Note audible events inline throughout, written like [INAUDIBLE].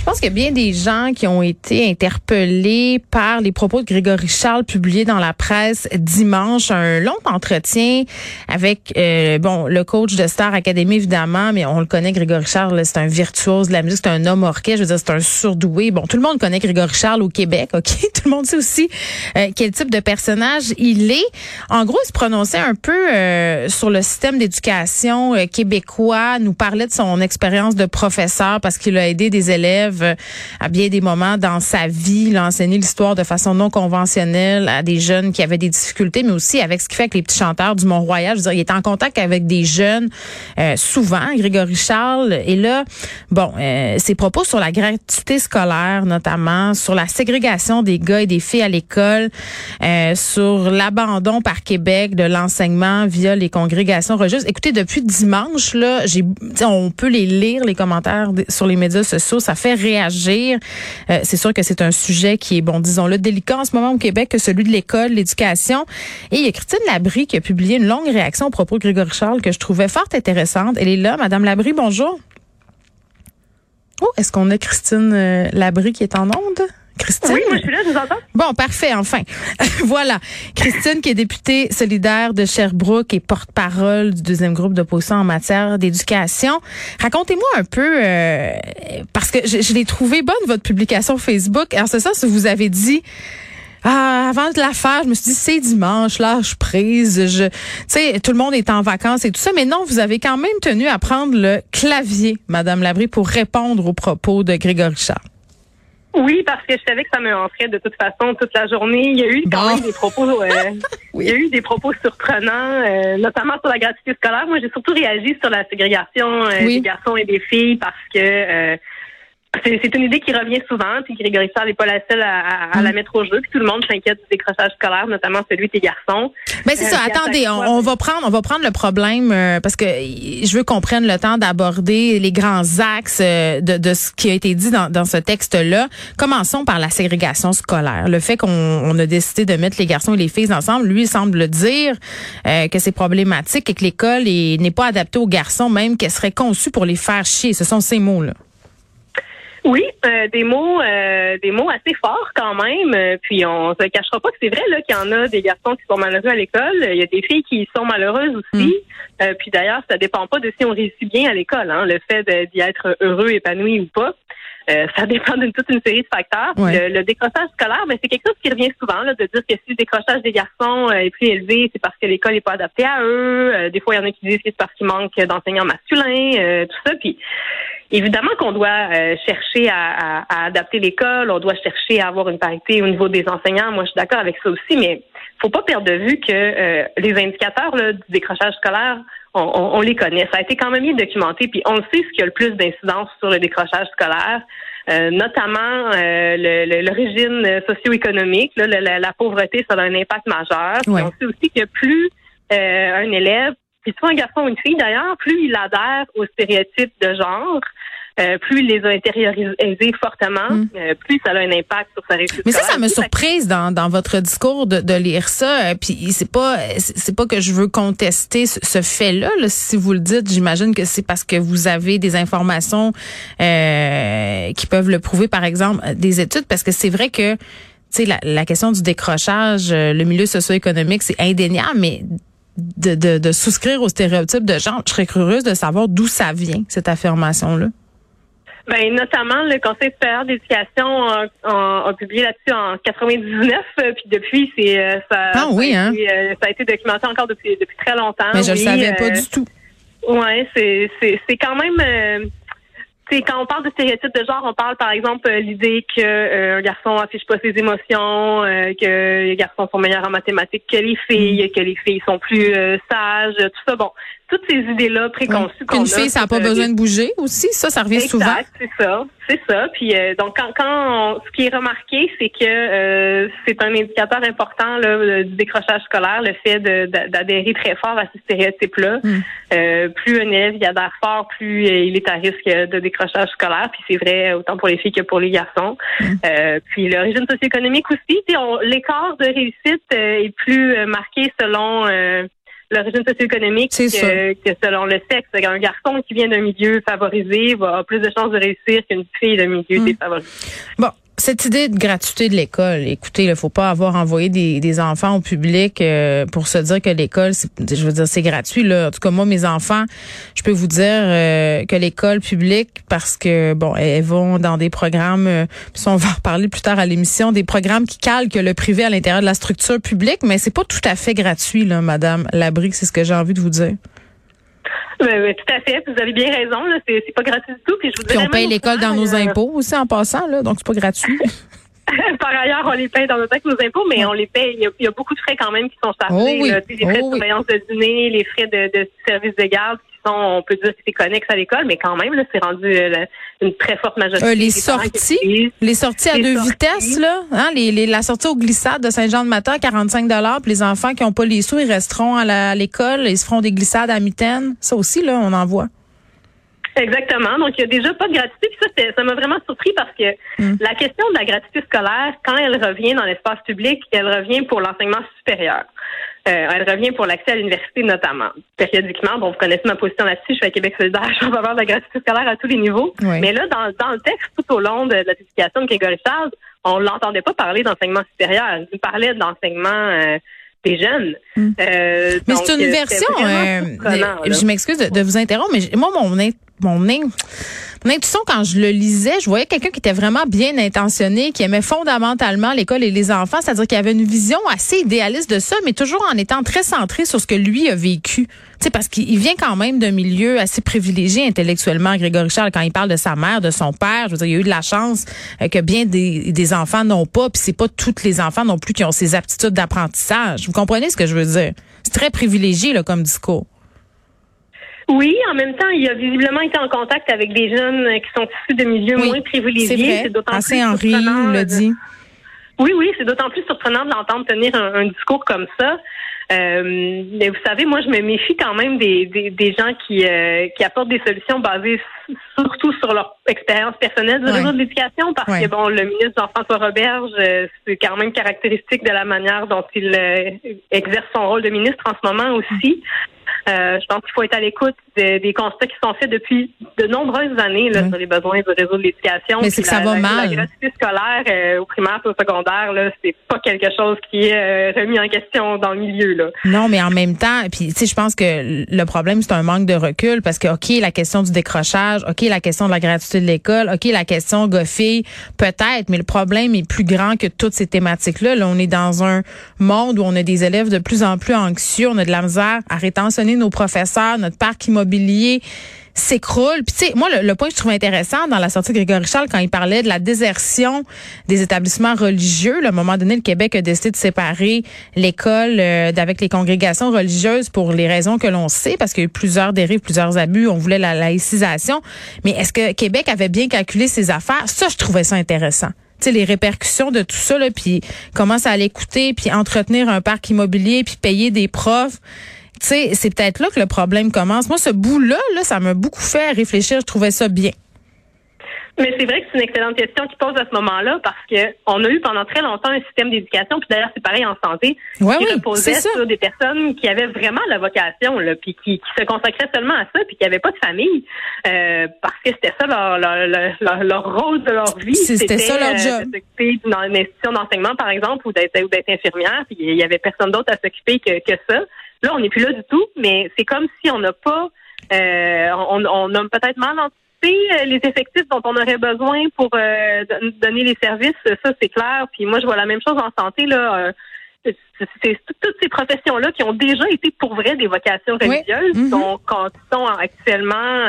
Je pense qu'il y a bien des gens qui ont été interpellés par les propos de Grégory Charles publiés dans la presse dimanche. Un long entretien avec euh, bon le coach de Star Academy évidemment, mais on le connaît Grégory Charles, c'est un virtuose de la musique, c'est un homme orchestre, je veux dire c'est un surdoué. Bon, tout le monde connaît Grégory Charles au Québec, ok? [LAUGHS] Tout le monde sait aussi euh, quel type de personnage il est. En gros, il se prononçait un peu euh, sur le système d'éducation québécois, nous parlait de son expérience de professeur parce qu'il a aidé des élèves à bien des moments dans sa vie. Il a enseigné l'histoire de façon non conventionnelle à des jeunes qui avaient des difficultés, mais aussi avec ce qui fait avec les petits chanteurs du Mont-Royal. Je veux dire, il est en contact avec des jeunes euh, souvent, Grégory Charles. Et là, bon, euh, ses propos sur la gratuité scolaire, notamment, sur la ségrégation des gars et des filles à l'école, euh, sur l'abandon par Québec de l'enseignement via les congrégations religieuses. Écoutez, depuis dimanche, là, j'ai, on peut les lire, les commentaires sur les médias sociaux. Ça fait réagir. Euh, c'est sûr que c'est un sujet qui est, bon, disons-le, délicat en ce moment au Québec que celui de l'école, l'éducation. Et il y a Christine Labrie qui a publié une longue réaction au propos de Grégory Charles que je trouvais fort intéressante. Elle est là. Madame Labrie, bonjour. Oh, est-ce qu'on a Christine euh, Labrie qui est en onde? Christine? Oui, moi je suis là, je vous entends. Bon, parfait, enfin. [LAUGHS] voilà. Christine, qui est députée solidaire de Sherbrooke et porte-parole du deuxième groupe d'opposition en matière d'éducation. Racontez-moi un peu, euh, parce que je, je l'ai trouvé bonne, votre publication Facebook. C'est ça, si vous avez dit... Ah, avant de la faire, je me suis dit c'est dimanche, lâche prise. Je, tu sais, tout le monde est en vacances et tout ça, mais non, vous avez quand même tenu à prendre le clavier, Madame Labrie, pour répondre aux propos de Grégory Charles. Oui, parce que je savais que ça me rentrait de toute façon toute la journée. Il y a eu quand Bon. même des propos, euh, [LAUGHS] il y a eu des propos surprenants, euh, notamment sur la gratuité scolaire. Moi, j'ai surtout réagi sur la ségrégation euh, Oui. des garçons et des filles parce que euh, c'est une idée qui revient souvent. Puis Grégory Charles n'est pas la seule à, à- à la mettre au jeu. Puis tout le monde s'inquiète du décrochage scolaire, notamment celui des garçons. Ben c'est Euh, ça. Attendez, on, on va prendre, on va prendre le problème euh, parce que je veux qu'on prenne le temps d'aborder les grands axes euh, de, de ce qui a été dit dans, dans ce texte-là. Commençons par la ségrégation scolaire. Le fait qu'on on a décidé de mettre les garçons et les filles ensemble, lui semble dire euh, que c'est problématique et que l'école est- n'est pas adaptée aux garçons, même qu'elle serait conçue pour les faire chier. Ce sont ces mots-là. Oui, euh, des mots, euh, des mots assez forts quand même. Euh, Puis on se cachera pas que c'est vrai là qu'il y en a des garçons qui sont malheureux à l'école. Il y a des filles qui sont malheureuses aussi. Euh, puis d'ailleurs, ça dépend pas de si on réussit bien à l'école. Hein, le fait d'y être heureux, épanoui ou pas. Euh, ça [LAUGHS] dépend d'une toute une série de facteurs. Ouais. Le, le décrochage scolaire, ben, c'est quelque chose qui revient souvent, là, de dire que si le décrochage des garçons euh, est plus élevé, c'est parce que l'école n'est pas adaptée à eux. Euh, des fois, il y en a qui disent que c'est parce qu'il manque d'enseignants masculins, euh, tout ça. Puis Évidemment qu'on doit euh, chercher à, à- à adapter l'école, on doit chercher à avoir une parité au niveau des enseignants. Moi, je suis d'accord avec ça aussi, mais faut pas perdre de vue que euh, les indicateurs là, du décrochage scolaire, on, on- on les connaît. Ça a été quand même bien documenté, puis on le sait ce qui a le plus d'incidence sur le décrochage scolaire, euh, notamment euh, l'origine socio-économique, là, la, la- pauvreté, ça a un impact majeur. Ouais. on sait aussi que plus euh, un élève puis soit un garçon ou une fille d'ailleurs, plus il adhère aux stéréotypes de genre, euh, plus il les a intériorisés fortement, Mm. euh, plus ça a un impact sur sa réussite. Mais ça, ça me surprise dans, dans votre discours de, de lire ça. euh, Puis c'est pas c'est c'est pas que je veux contester ce, ce fait-là. là. Si vous le dites, j'imagine que c'est parce que vous avez des informations euh, qui peuvent le prouver, par exemple, euh, des études, parce que c'est vrai que tu sais la, la question du décrochage, euh, le milieu socio-économique, c'est indéniable, mais de, de, de souscrire aux stéréotypes de genre, je serais curieuse de savoir d'où ça vient cette affirmation-là. Ben, notamment, le Conseil supérieur d'éducation a, publié là-dessus en 99, euh, puis depuis, c'est euh, ça, Ah oui, hein? été, euh, ça a été documenté encore depuis, depuis très longtemps. Mais je le oui, savais pas du tout. Ouais, c'est c'est c'est quand même c'est quand on parle de stéréotypes de genre, on parle par exemple euh, l'idée que euh, un garçon affiche pas ses émotions, euh, que les garçons sont meilleurs en mathématiques que les filles, que les filles sont plus euh, sages, tout ça. Bon, toutes ces idées-là préconçues Puis qu'on une a fille, ça n'a pas euh, besoin de bouger aussi. Ça, ça revient souvent. C'est ça, c'est ça. Puis euh, donc quand, quand on- ce qui est remarqué, c'est que euh, c'est un indicateur important là, euh, du décrochage scolaire, le fait d'adhérer très fort à ces stéréotypes-là. Mm. Euh, plus un élève y adhère fort, plus euh, il est à risque de décrochage scolaire. Puis c'est vrai autant pour les filles que pour les garçons. Euh, puis l'origine socio-économique aussi. L'écart de réussite est plus marqué selon euh, l'origine socio-économique que, que, selon le sexe. Un garçon qui vient d'un milieu favorisé va avoir plus de chances de réussir qu'une fille d'un milieu mmh. défavorisé. Bon, cette idée de gratuité de l'école, écoutez, il faut pas avoir envoyé des, enfants au public euh, pour se dire que l'école, je veux dire, c'est gratuit. Là. En tout cas, moi, mes enfants, je peux vous dire euh, que l'école publique, parce que bon, elles vont dans des programmes, euh, on va en reparler plus tard à l'émission, des programmes qui calquent le privé à l'intérieur de la structure publique, mais c'est pas tout à fait gratuit, là, Madame Labrie, c'est ce que j'ai envie de vous dire. [LAUGHS] Oui, tout à fait. Vous avez bien raison. Là, c'est, pas gratuit du tout. Puis, je vous on paye l'école dans nos euh, impôts aussi en passant, là, donc c'est pas gratuit. [LAUGHS] [LAUGHS] Par ailleurs, on les paye dans nos taxes, nos impôts, mais on les paye. Il y, a, beaucoup de frais quand même qui sont chargés. Oh les frais de oh surveillance de dîner, les frais de, de service de garde on peut dire que c'est connexe à l'école, mais quand même, là, c'est rendu euh, une très forte majorité. Euh, les sorties, les sorties à deux vitesses, là, hein, les, la sortie au glissade de Saint-Jean-de-Matin, 45 dollars, puis les enfants qui n'ont pas les sous, ils resteront à l'école, ils se feront des glissades à mitaine. Ça aussi, là, on en voit. Exactement. Donc, il y a déjà pas de gratuité. Puis ça, ça m'a vraiment surpris parce que mm. la question de la gratuité scolaire, quand elle revient dans l'espace public, elle revient pour l'enseignement supérieur. Euh, elle revient pour l'accès à l'université notamment. Périodiquement, bon, vous connaissez ma position là-dessus, je suis à Québec solidaire, je vais avoir de la gratuité scolaire à tous les niveaux. Mais là, dans, dans le texte, tout au long de, la publication de Grégory Charles, on l'entendait pas parler d'enseignement supérieur. Il parlait d'enseignement euh, Mm. Euh, mais c'est une version. je m'excuse de, de, vous interrompre, mais moi, mon, mon, mon intuition, quand je le lisais, je voyais quelqu'un qui était vraiment bien intentionné, qui aimait fondamentalement l'école et les enfants, c'est-à-dire qu'il avait une vision assez idéaliste de ça, mais toujours en étant très centré sur ce que lui a vécu. Sais, parce qu'il vient quand même d'un milieu assez privilégié intellectuellement, Grégory Charles, quand il parle de sa mère, de son père. Je veux dire, il a eu de la chance euh, que bien des, des enfants n'ont pas, puis c'est pas tous les enfants non plus qui ont ces aptitudes d'apprentissage. Vous comprenez ce que je veux dire? C'est très privilégié là, comme discours. Oui, en même temps, il a visiblement été en contact avec des jeunes qui sont issus de milieux moins privilégiés. C'est d'autant plus Henri l'a dit. Oui, oui, c'est d'autant plus surprenant de l'entendre tenir un, discours comme ça. Euh, mais vous savez, moi, je me méfie quand même des, des, gens qui, euh, qui apportent des solutions basées surtout sur leur expérience personnelle du réseau de l'éducation, parce que bon, le ministre Jean-François Roberge, euh, c'est quand même caractéristique de la manière dont il exerce son rôle de ministre en ce moment aussi. Je pense qu'il faut être à l'écoute des, constats qui sont faits depuis de nombreuses années là, sur les besoins du réseau de l'éducation. Mais c'est que ça va mal. La gratuité scolaire euh, au primaire et au secondaire, là, c'est pas quelque chose qui est euh, remis en question dans le milieu. Là. Non, mais en même temps, puis tu sais, je pense que le problème c'est un manque de recul parce que ok, la question du décrochage, ok, la question de la gratuité de l'école, ok, la question goffée, peut-être, mais le problème est plus grand que toutes ces thématiques-là. Là, on est dans un monde où on a des élèves de plus en plus anxieux, on a de la misère à rétentionner nos professeurs, notre parc immobilier s'écroule. Puis tu sais, moi le, point que je trouve intéressant dans la sortie de Grégory Charles quand il parlait de la désertion des établissements religieux, à un moment donné le Québec a décidé de séparer l'école euh, d'avec les congrégations religieuses pour les raisons que l'on sait parce qu'il y a eu plusieurs dérives, plusieurs abus, on voulait la laïcisation. Mais est-ce que Québec avait bien calculé ses affaires? Ça je trouvais ça intéressant. Tu sais, les répercussions de tout ça, là, puis comment ça allait coûter, puis entretenir un parc immobilier, puis payer des profs tu sais, c'est peut-être là que le problème commence. Moi, ce bout-là, là, ça m'a beaucoup fait réfléchir. Je trouvais ça bien. Mais c'est vrai que c'est une excellente question qui pose à ce moment-là parce que on a eu pendant très longtemps un système d'éducation, puis d'ailleurs c'est pareil en santé, qui reposait sur des personnes qui avaient vraiment la vocation, là, puis qui, se consacraient seulement à ça, puis qui n'avaient pas de famille, euh, parce que c'était ça leur, leur, leur, rôle de leur vie. C'était ça leur euh, job. dans une institution d'enseignement, par exemple, ou d'être infirmière, puis il y avait personne d'autre à s'occuper que, que ça. Là, on n'est plus là du tout, mais c'est comme si on n'a pas, euh, on, on a peut-être mal anticipé euh, les effectifs dont on aurait besoin pour euh, donner les services. Ça, c'est clair. Puis moi, je vois la même chose en santé là. c'est toutes ces professions-là qui ont déjà été pour vrai des vocations religieuses, mm-hmm. donc quand sont actuellement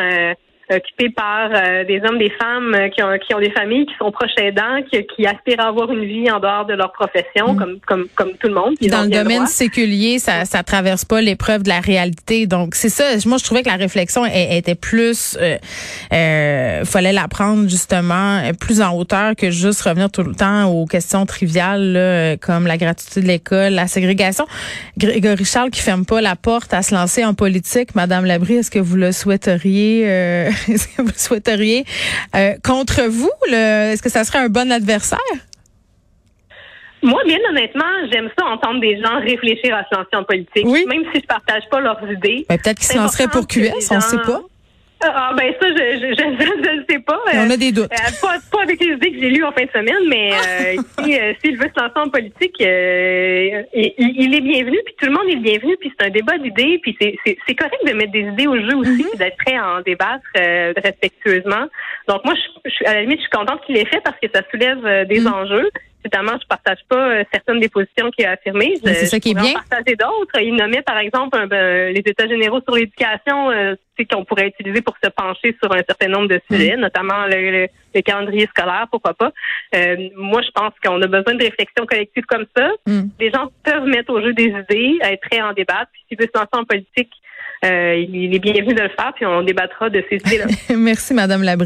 occupés par euh, des hommes, des femmes euh, qui ont, qui ont des familles, qui sont proches aidants, qui, qui aspirent à avoir une vie en dehors de leur profession, mm. comme, comme, comme tout le monde. Dans le domaine séculier, ça, ça traverse pas l'épreuve de la réalité. Donc, c'est ça. Moi, je trouvais que la réflexion était plus, euh, euh, fallait la prendre justement plus en hauteur que juste revenir tout le temps aux questions triviales là, comme la gratuité de l'école, la ségrégation. Grégory Charles qui ferme pas la porte à se lancer en politique. Madame Labrie, est-ce que vous le souhaiteriez? Euh, est-ce [LAUGHS] que vous souhaiteriez euh, contre vous? Est-ce que ça serait un bon adversaire? Moi, bien honnêtement, j'aime ça entendre des gens réfléchir à se lancer en politique. Oui. Même si je partage pas leurs idées. Ben, peut-être qu'ils se lanceraient pour QS, on ne sait pas. Ah ben ça, je je, je, [LAUGHS] je sais pas. on a des doutes. Euh, pas, pas avec les idées que j'ai lues en fin de semaine, mais euh, si, euh, s'il veut se lancer en politique, il, il, est bienvenu, puis tout le monde est bienvenu, puis c'est un débat d'idées, puis c'est, c'est, c'est correct de mettre des idées au jeu aussi, puis d'être prêt à en débattre respectueusement. Donc moi, je, je, à la limite, je suis contente qu'il l'ait fait parce que ça soulève des enjeux. Évidemment, je partage pas euh, certaines des positions qu'il a affirmées. C'est ça qui est bien. partager d'autres. Il nommait, par exemple, ben, les États généraux sur l'éducation, euh, qu'on pourrait utiliser pour se pencher sur un certain nombre de sujets, mm. notamment le, calendrier scolaire, pourquoi pas. Euh, moi, je pense qu'on a besoin de réflexion collective comme ça. Mm. Les gens peuvent mettre au jeu des idées, être prêts à en débattre. Puis s'il veut se lancer en politique, il est bienvenu de le faire, puis on débattra de ces [LAUGHS] idées-là. Merci, Madame Labrie.